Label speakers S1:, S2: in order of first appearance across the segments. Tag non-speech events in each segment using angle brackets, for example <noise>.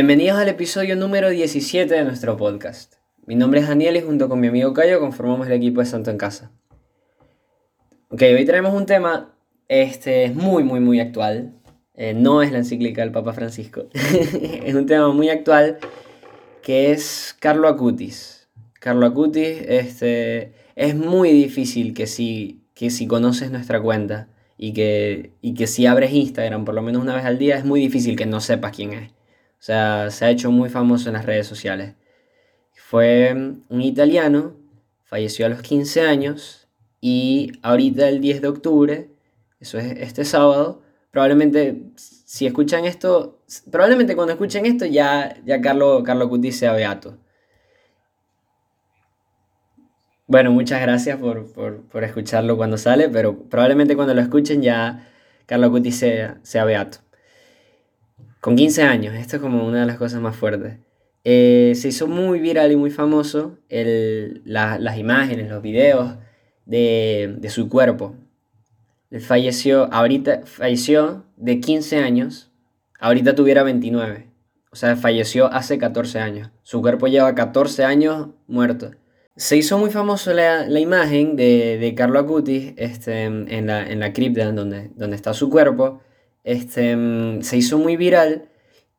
S1: Bienvenidos al episodio número 17 de nuestro podcast. Mi nombre es Daniel y junto con mi amigo Cayo conformamos el equipo de Santo en Casa. Ok, hoy tenemos un tema este, muy, muy, muy actual. Eh, no es la encíclica del Papa Francisco. <laughs> es un tema muy actual que es Carlo Acutis. Carlo Acutis este, es muy difícil que si, que si conoces nuestra cuenta y que, y que si abres Instagram por lo menos una vez al día, es muy difícil que no sepas quién es. O sea, se ha hecho muy famoso en las redes sociales. Fue un italiano, falleció a los 15 años y ahorita el 10 de octubre, eso es este sábado, probablemente si escuchan esto, probablemente cuando escuchen esto ya, ya Carlo, Carlo Cuti sea beato. Bueno, muchas gracias por, por, por, escucharlo cuando sale, pero probablemente cuando lo escuchen ya Carlo Cuti sea, sea beato. Con 15 años, esto es como una de las cosas más fuertes. Eh, se hizo muy viral y muy famoso el, la, las imágenes, los videos de, de su cuerpo. Él falleció, ahorita falleció de 15 años, ahorita tuviera 29. O sea, falleció hace 14 años. Su cuerpo lleva 14 años muerto. Se hizo muy famoso la, la imagen de, de Carlo Acutis este, en, la, en la cripta donde, donde está su cuerpo. Este, se hizo muy viral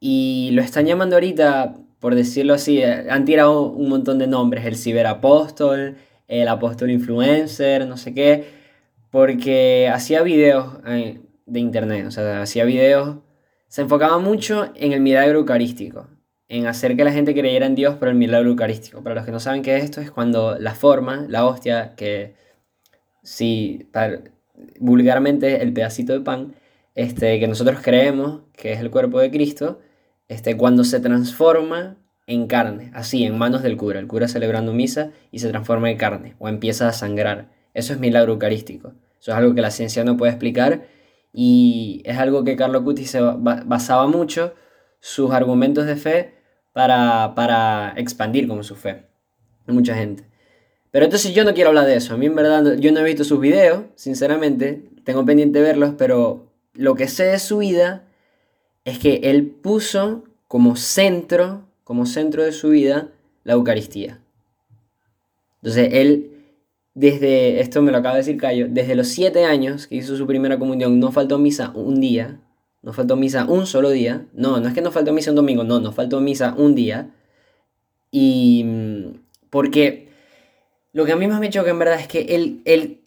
S1: y lo están llamando ahorita, por decirlo así, eh, han tirado un montón de nombres, el ciberapóstol, el apóstol influencer, no sé qué, porque hacía videos eh, de internet, o sea, hacía videos, se enfocaba mucho en el milagro eucarístico, en hacer que la gente creyera en Dios por el milagro eucarístico. Para los que no saben qué es esto, es cuando la forma, la hostia, que si vulgarmente el pedacito de pan, este, que nosotros creemos que es el cuerpo de Cristo, este, cuando se transforma en carne, así, en manos del cura, el cura celebrando misa y se transforma en carne o empieza a sangrar. Eso es milagro eucarístico. Eso es algo que la ciencia no puede explicar y es algo que Carlo Cuti se basaba mucho sus argumentos de fe para, para expandir como su fe. Mucha gente. Pero entonces yo no quiero hablar de eso. A mí en verdad yo no he visto sus videos, sinceramente. Tengo pendiente verlos, pero lo que sé de su vida es que él puso como centro, como centro de su vida, la Eucaristía. Entonces él, desde, esto me lo acaba de decir Cayo, desde los siete años que hizo su primera comunión, no faltó misa un día, no faltó misa un solo día, no, no es que no faltó misa un domingo, no, no faltó misa un día. Y mm, porque lo que a mí más me choca en verdad es que él, él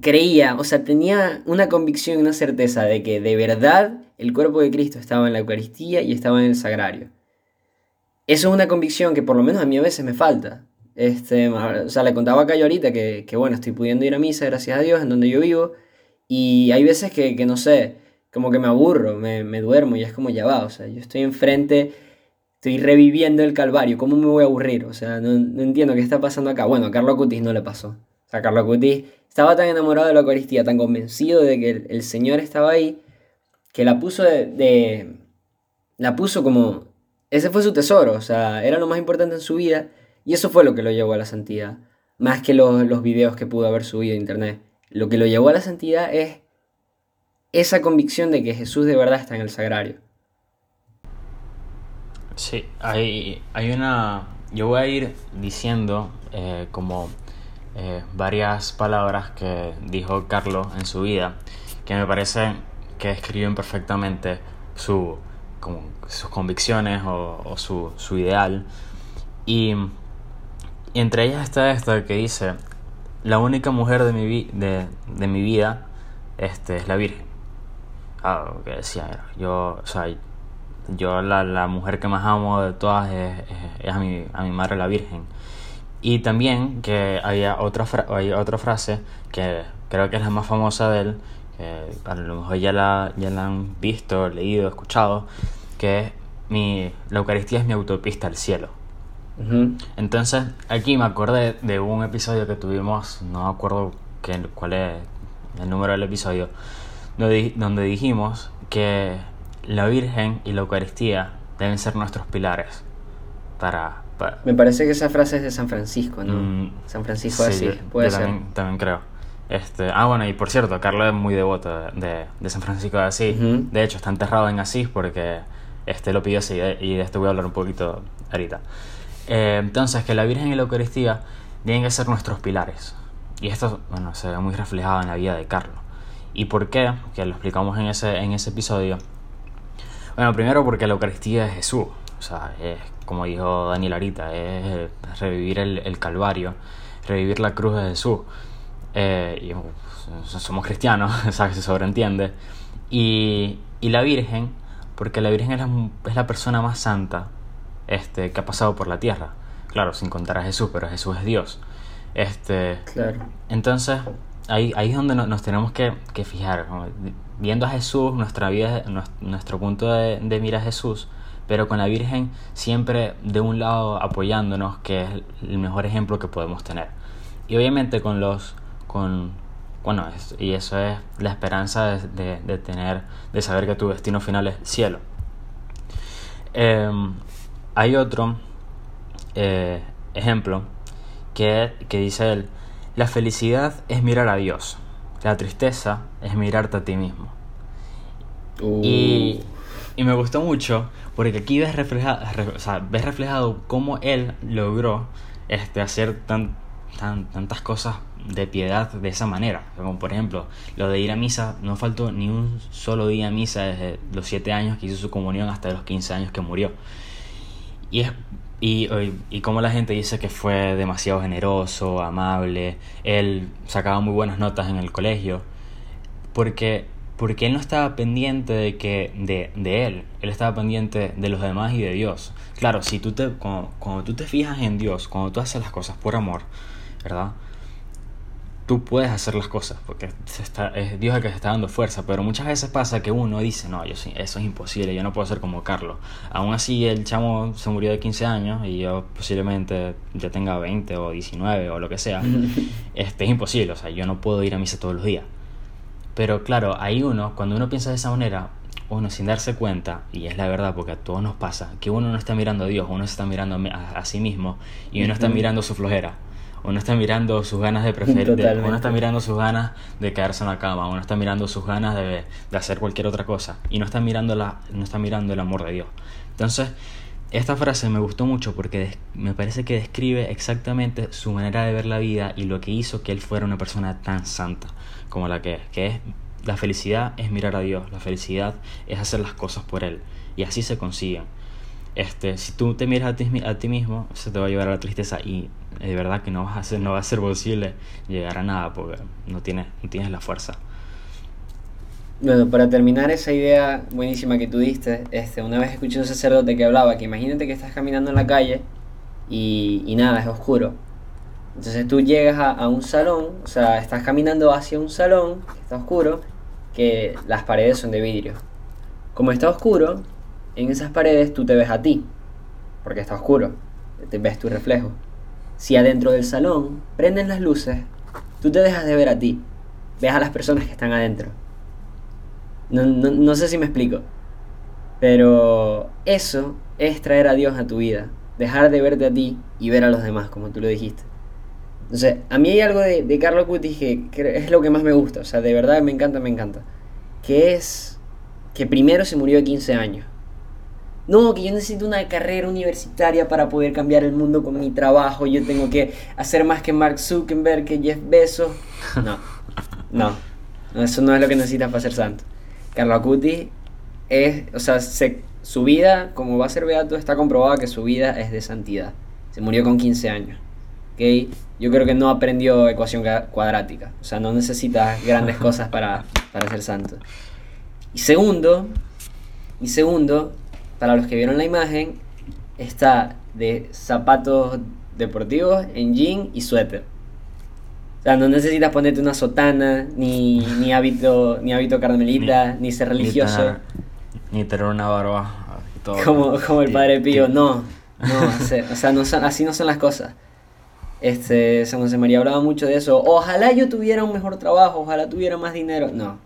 S1: creía, o sea, tenía una convicción y una certeza de que de verdad el cuerpo de Cristo estaba en la Eucaristía y estaba en el sagrario. Eso es una convicción que por lo menos a mí a veces me falta. Este, o sea, le contaba a Cayo ahorita que, que, bueno, estoy pudiendo ir a misa, gracias a Dios, en donde yo vivo, y hay veces que, que no sé, como que me aburro, me, me, duermo y es como ya va, o sea, yo estoy enfrente, estoy reviviendo el Calvario, ¿cómo me voy a aburrir? O sea, no, no entiendo qué está pasando acá. Bueno, a Carlos Cutis no le pasó. O sea, Carlos Cutis estaba tan enamorado de la Eucaristía, tan convencido de que el, Señor estaba ahí, que la puso de, La puso como... Ese fue su tesoro, o sea, era lo más importante en su vida y eso fue lo que lo llevó a la santidad. Más que los, los videos que pudo haber subido a internet. Lo que lo llevó a la santidad es esa convicción de que Jesús de verdad está en el sagrario.
S2: Sí, hay, hay una... Yo voy a ir diciendo eh, como eh, varias palabras que dijo Carlos en su vida que me parece que describen perfectamente su, como, sus convicciones o, su, su, ideal. Y, entre ellas está esta que dice, la única mujer de mi, de, de mi vida este, es la Virgen. Ah, que decía, yo, o sea, yo la, la, mujer que más amo de todas es, es, es a, mi, a mi madre la Virgen. Y también que había otra, hay otra frase que creo que es la más famosa de él, que a lo mejor ya la, ya la han visto, leído, escuchado, que es mi, la Eucaristía es mi autopista al cielo. Entonces aquí me acordé de un episodio que tuvimos, no me acuerdo qué, cuál es el número del episodio, donde, donde dijimos que la Virgen y la Eucaristía deben ser nuestros pilares para,
S1: me parece que esa frase es de San Francisco, ¿no? Mm, San Francisco
S2: sí, así, puede ser. También, creo. Este, ah, bueno, y por cierto, Carlos es muy devoto de, de San Francisco de Asís. De hecho, está enterrado en Asís porque Este lo pidió así y de esto voy a hablar un poquito ahorita. Eh, entonces, que la Virgen y la Eucaristía tienen que ser nuestros pilares. Y esto, bueno, se ve muy reflejado en la vida de Carlos. ¿Y por qué? Que lo explicamos en ese, en ese episodio. Bueno, primero porque la Eucaristía es Jesús. O sea, es como dijo Daniel Arita, es revivir el, Calvario, revivir la cruz de Jesús. Eh, y, somos cristianos, <laughs> ¿sabes? Se sobreentiende. Y, y la Virgen, porque la Virgen es la, es la persona más santa este, que ha pasado por la tierra. Claro, sin contar a Jesús, pero Jesús es Dios. Este,
S1: claro.
S2: Entonces, ahí, ahí es donde nos tenemos que, fijar. Viendo a Jesús, nuestra vida, nuestro punto de, de mira a Jesús, pero con la Virgen siempre de un lado apoyándonos, que es el mejor ejemplo que podemos tener. Y obviamente con los, con, bueno, y eso es la esperanza de, de, tener, de saber que tu destino final es cielo. Em, hay otro eh, ejemplo que, dice él, la felicidad es mirar a Dios, la tristeza es mirarte a ti mismo. Uh. Y, me gustó mucho porque aquí ves reflejado, ves reflejado cómo él logró este, hacer tan, tantas cosas de piedad de esa manera. Como por ejemplo, lo de ir a misa, no faltó ni un solo día a misa desde los 7 años que hizo su comunión hasta los 15 años que murió. Y es y, y como la gente dice que fue demasiado generoso, amable, él sacaba muy buenas notas en el colegio, porque, porque él no estaba pendiente de, que, de, de él, él estaba pendiente de los demás y de Dios. Claro, si tú te, cuando tú te fijas en Dios, cuando tú haces las cosas por amor, ¿verdad? tú puedes hacer las cosas, porque está, es Dios el que te está dando fuerza, pero muchas veces pasa que uno dice, no, yo sí, eso es imposible, yo no puedo ser como Carlos. Aún así, el chamo se murió de 15 años y yo posiblemente ya tenga 20 o 19 o lo que sea. <laughs> este, es imposible, o sea, yo no puedo ir a misa todos los días. Pero claro, ahí uno, cuando uno piensa de esa manera, uno sin darse cuenta, y es la verdad porque a todos nos pasa, que uno no está mirando a Dios, uno se está mirando a, sí mismo y uno está mirando su flojera. Uno está mirando sus ganas de preferir, uno está mirando sus ganas de quedarse en la cama, uno está mirando sus ganas de, de, hacer cualquier otra cosa y no está mirando la, no está mirando el amor de Dios. Entonces, esta frase me gustó mucho porque me parece que describe exactamente su manera de ver la vida y lo que hizo que él fuera una persona tan santa como la que es, que es la felicidad es mirar a Dios, la felicidad es hacer las cosas por él y así se consiguen. Este, si tú te miras a ti, a ti mismo, se te va a llevar a la tristeza y de verdad que no, vas a hacer, no va a ser posible llegar a nada porque no tienes, no tienes la fuerza.
S1: Bueno, para terminar esa idea buenísima que tú diste, este, una vez escuché un sacerdote que hablaba que imagínate que estás caminando en la calle y, y nada, es oscuro. Entonces tú llegas a, un salón, o sea, estás caminando hacia un salón que está oscuro, que las paredes son de vidrio. Como está oscuro, en esas paredes tú te ves a ti, porque está oscuro, te ves tu reflejo. Si adentro del salón prenden las luces, tú te dejas de ver a ti, ves a las personas que están adentro. No, sé si me explico, pero eso es traer a Dios a tu vida, dejar de verte a ti y ver a los demás, como tú lo dijiste. Entonces, a mí hay algo de, Carlo Cuti que, es lo que más me gusta, o sea, de verdad me encanta, me encanta, que es que primero se murió de 15 años no, que yo necesito una carrera universitaria para poder cambiar el mundo con mi trabajo, yo tengo que hacer más que Mark Zuckerberg, que Jeff Bezos. No, no, eso no es lo que necesitas para ser santo. Carlo Acuti es, o sea, su vida, como va a ser beato, está comprobado que su vida es de santidad. Se murió con 15 años. ¿Okay? Yo creo que no aprendió ecuación cuadrática. O sea, no necesitas grandes cosas para, para ser santo. Y segundo, y segundo, para los que vieron la imagen, está de zapatos deportivos en jean y suéter. O sea, no necesitas ponerte una sotana, ni, ni hábito, ni hábito carmelita, ni, ser religioso.
S2: Ni tener, una barba.
S1: Como, como el padre Pío, no. No, o sea, no son, así no son las cosas. Este, San José María hablaba mucho de eso. Ojalá yo tuviera un mejor trabajo, ojalá tuviera más dinero. No,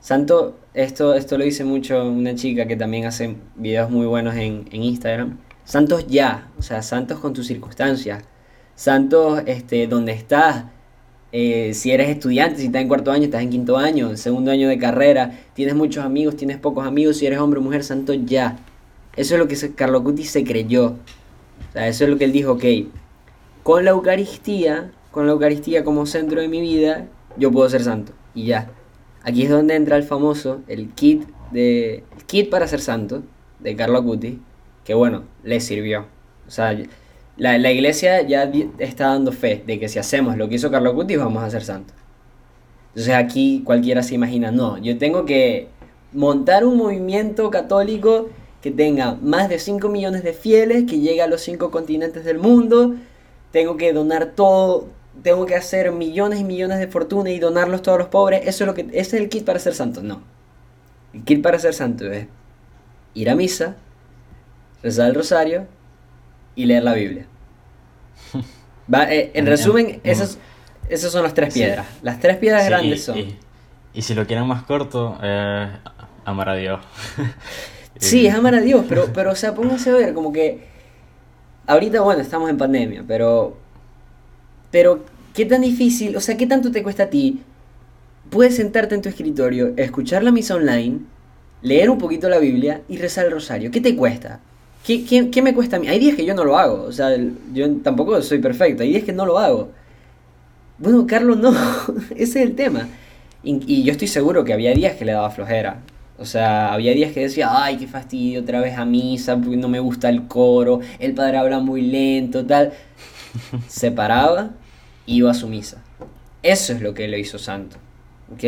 S1: Santo, esto, esto lo dice mucho una chica que también hace videos muy buenos en, Instagram. Santos ya, o sea, santos con tus circunstancias. Santos este, donde estás. Eh, si eres estudiante, si estás en cuarto año, estás en quinto año, segundo año de carrera, tienes muchos amigos, tienes pocos amigos, si eres hombre o mujer, santo ya. Eso es lo que Carlo Cuti se creyó. O sea, eso es lo que él dijo, ok, con la Eucaristía, con la Eucaristía como centro de mi vida, yo puedo ser santo. Y ya. Aquí es donde entra el famoso, el kit de el kit para ser santo de Carlo Acuti, que bueno, le sirvió. O sea, la, la, iglesia ya está dando fe de que si hacemos lo que hizo Carlo Acuti vamos a ser santos. Entonces aquí cualquiera se imagina, no, yo tengo que montar un movimiento católico que tenga más de 5 millones de fieles, que llegue a los 5 continentes del mundo, tengo que donar todo, tengo que hacer millones y millones de fortuna y donarlos todos los pobres, eso es lo que ese es el kit para ser santo, no. El kit para ser santo es ir a misa, rezar el rosario y leer la Biblia. <laughs> Eh, en resumen, esas, esas son las tres piedras. Las tres piedras grandes son.
S2: Y, si lo quieren más corto, eh, amar a Dios.
S1: sí, es amar a Dios, pero, <laughs> pero o sea, pónganse a ver, como que ahorita, bueno, estamos en pandemia, pero pero, ¿qué tan difícil, o sea, qué tanto te cuesta a ti? Puedes sentarte en tu escritorio, escuchar la misa online, leer un poquito la Biblia y rezar el rosario. ¿Qué te cuesta? ¿Qué, qué, me cuesta a mí? Hay días que yo no lo hago, o sea, yo tampoco soy perfecto, hay días que no lo hago. Bueno, Carlos no, <laughs> ese es el tema. Y, y, yo estoy seguro que había días que le daba flojera. O sea, había días que decía, ay, qué fastidio, otra vez a misa, porque no me gusta el coro, el padre habla muy lento, tal. <laughs> Se paraba, iba a su misa. Eso es lo que lo hizo santo. ¿Ok?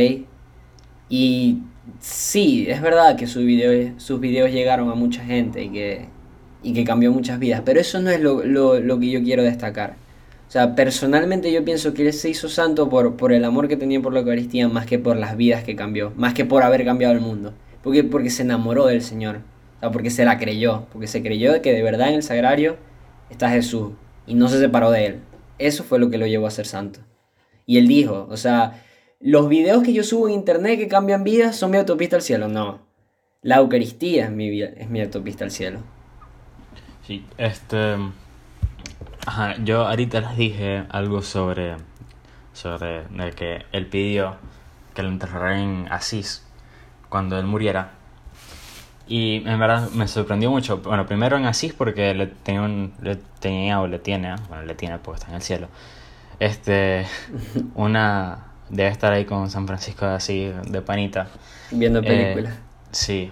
S1: Y sí, es verdad que sus videos, sus videos llegaron a mucha gente y que, y que cambió muchas vidas, pero eso no es lo, lo, que yo quiero destacar. O sea, personalmente yo pienso que él se hizo santo por, por el amor que tenía por la Eucaristía más que por las vidas que cambió, más que por haber cambiado el mundo. Porque, porque se enamoró del Señor, o sea, porque se la creyó, porque se creyó que de verdad en el sagrario está Jesús y no se separó de él. Eso fue lo que lo llevó a ser santo. Y él dijo, o sea, los videos que yo subo en internet que cambian vidas son mi autopista al cielo. No, la Eucaristía es mi, es mi autopista al cielo.
S2: Sí, este... Ajá, yo ahorita les dije algo sobre, sobre que él pidió que lo enterraran en Asís cuando él muriera. Y en verdad me sorprendió mucho. Bueno, primero en Asís porque le tenía, un, le tenía o le tiene, bueno, le tiene porque está en el cielo. Este, <laughs> una. Debe estar ahí con San Francisco de Asís, de panita.
S1: Viendo eh, películas.
S2: sí.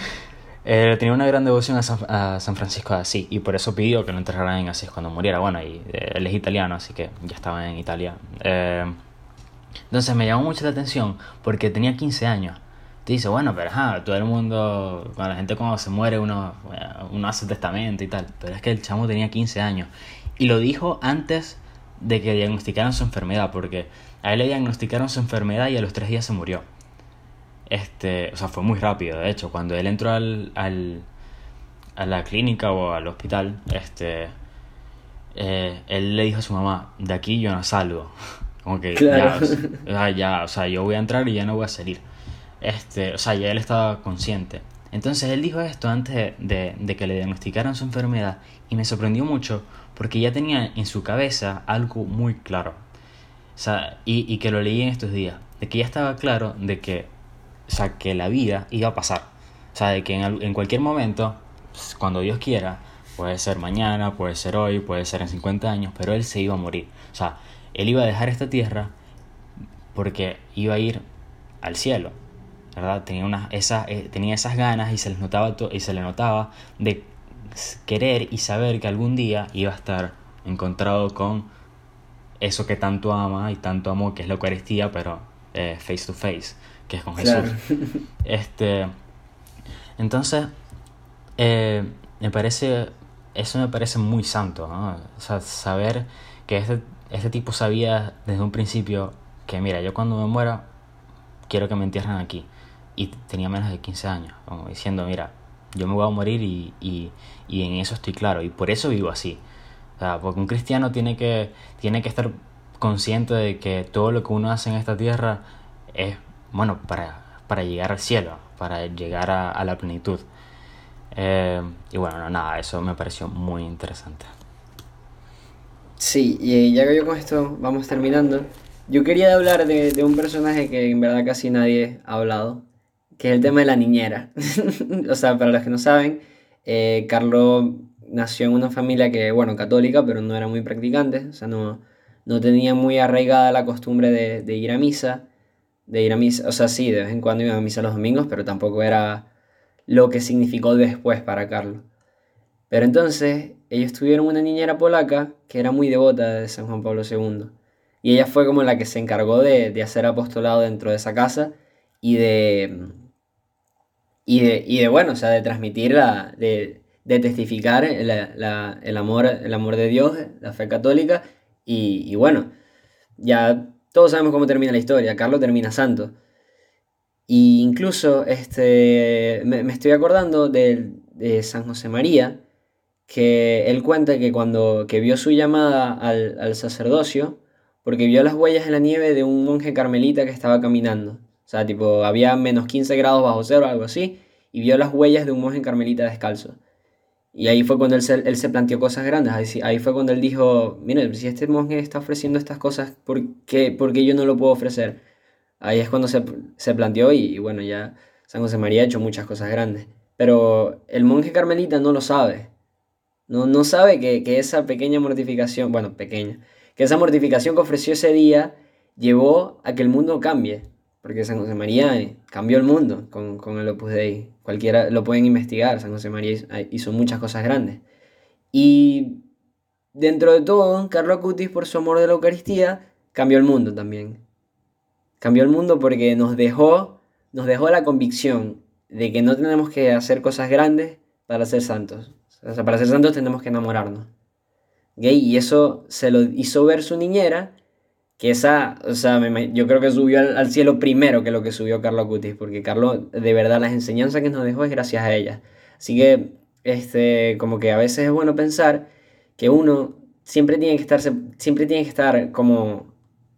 S2: <laughs> eh, tenía una gran devoción a San, a San, Francisco de Asís y por eso pidió que lo enterraran en Asís cuando muriera. Bueno, y eh, él es italiano, así que ya estaba en Italia. Eh, entonces me llamó mucho la atención porque tenía 15 años dice, bueno, pero ajá, todo el mundo, cuando la gente cuando se muere, uno, uno hace testamento y tal. Pero es que el chamo tenía 15 años. Y lo dijo antes de que diagnosticaran su enfermedad, porque a él le diagnosticaron su enfermedad y a los tres días se murió. Este, o sea, fue muy rápido, de hecho, cuando él entró al, al a la clínica o al hospital, este, eh, él le dijo a su mamá, de aquí yo no salgo. <laughs> Como que ya, ya, o sea, yo voy a entrar y ya no voy a salir. Este, o sea, ya él estaba consciente. Entonces él dijo esto antes de, de, que le diagnosticaran su enfermedad y me sorprendió mucho porque ya tenía en su cabeza algo muy claro. O sea, y, y, que lo leí en estos días. De que ya estaba claro de que, o sea, que la vida iba a pasar. O sea, de que en, en cualquier momento, pues, cuando Dios quiera, puede ser mañana, puede ser hoy, puede ser en 50 años, pero él se iba a morir. O sea, él iba a dejar esta tierra porque iba a ir al cielo. ¿Verdad? Tenía, una, esa, eh, tenía esas ganas y se, les notaba y se le notaba de querer y saber que algún día iba a estar encontrado con eso que tanto ama y tanto amó, que es la Eucaristía, pero eh, face to face, que es con Jesús. <laughs> Este, entonces, eh, me parece, eso me parece muy santo, ¿no? O sea, saber que este, este tipo sabía desde un principio que, mira, yo cuando me muera, quiero que me entierren aquí y tenía menos de 15 años, como diciendo, mira, yo me voy a morir y, y, y en eso estoy claro, y por eso vivo así. O sea, porque un cristiano tiene que, tiene que estar consciente de que todo lo que uno hace en esta tierra es, bueno, para, para llegar al cielo, para llegar a, a la plenitud. Eh, y bueno, nada, eso me pareció muy interesante.
S1: Sí, y ya que yo con esto vamos terminando, yo quería hablar de, un personaje que en verdad casi nadie ha hablado, que es el tema de la niñera. <laughs> o sea, para los que no saben, Eh, Carlos nació en una familia que, bueno, católica, pero no era muy practicante, o sea, no, no tenía muy arraigada la costumbre de, ir a misa, de ir a misa, o sea, sí, de vez en cuando iba a misa los domingos, pero tampoco era lo que significó después para Carlos. Pero entonces ellos tuvieron una niñera polaca que era muy devota de San Juan Pablo II. Y ella fue como la que se encargó de, hacer apostolado dentro de esa casa y de, y de, y de bueno, o sea, de transmitir, de, de testificar el, amor, el amor de Dios, la fe católica. Y, bueno, ya todos sabemos cómo termina la historia. Carlos termina santo. Y incluso este, me, estoy acordando de, San José María, que él cuenta que cuando que vio su llamada al, sacerdocio, porque vio las huellas en la nieve de un monje carmelita que estaba caminando. O sea, tipo, había menos 15 grados bajo cero, algo así, y vio las huellas de un monje carmelita descalzo. Y ahí fue cuando él se, él se planteó cosas grandes. Ahí, fue cuando él dijo, mire, si este monje está ofreciendo estas cosas, ¿por qué, ¿por qué yo no lo puedo ofrecer? Ahí es cuando se, se planteó y, bueno, ya San José María ha hecho muchas cosas grandes. Pero el monje carmelita no lo sabe. No, no sabe que, que esa pequeña mortificación, bueno, pequeña, que esa mortificación que ofreció ese día llevó a que el mundo cambie. Porque San José María eh, cambió el mundo con, con el Opus Dei. Cualquiera lo pueden investigar. San José María hizo muchas cosas grandes. Y dentro de todo, Carlo Acutis, por su amor de la Eucaristía, cambió el mundo también cambió el mundo porque nos dejó, nos dejó la convicción de que no tenemos que hacer cosas grandes para ser santos. O sea, para ser santos tenemos que enamorarnos. Y eso se lo hizo ver su niñera, que esa, o sea, yo creo que subió al, cielo primero que lo que subió Carlos Cutis, porque Carlos, de verdad, las enseñanzas que nos dejó es gracias a ella. Así que, este, como que a veces es bueno pensar que uno siempre tiene que estar, siempre tiene que estar como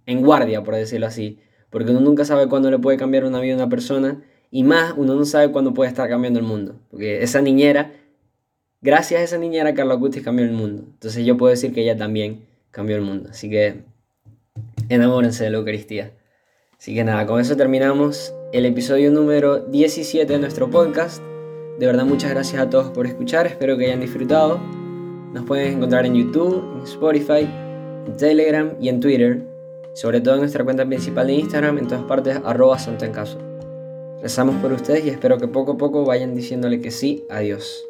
S1: en guardia, por decirlo así porque uno nunca sabe cuándo le puede cambiar una vida a una persona y más uno no sabe cuándo puede estar cambiando el mundo, porque esa niñera, gracias a esa niñera Carla Cutis cambió el mundo, entonces yo puedo decir que ella también cambió el mundo, así que enamórense de la Eucaristía. Así que nada, con eso terminamos el episodio número 17 de nuestro podcast. De verdad muchas gracias a todos por escuchar, espero que hayan disfrutado. Nos pueden encontrar en YouTube, en Spotify, en Telegram y en Twitter sobre todo en nuestra cuenta principal de Instagram, en todas partes, arroba Santo en. Rezamos por ustedes y espero que poco a poco vayan diciéndole que sí a Dios.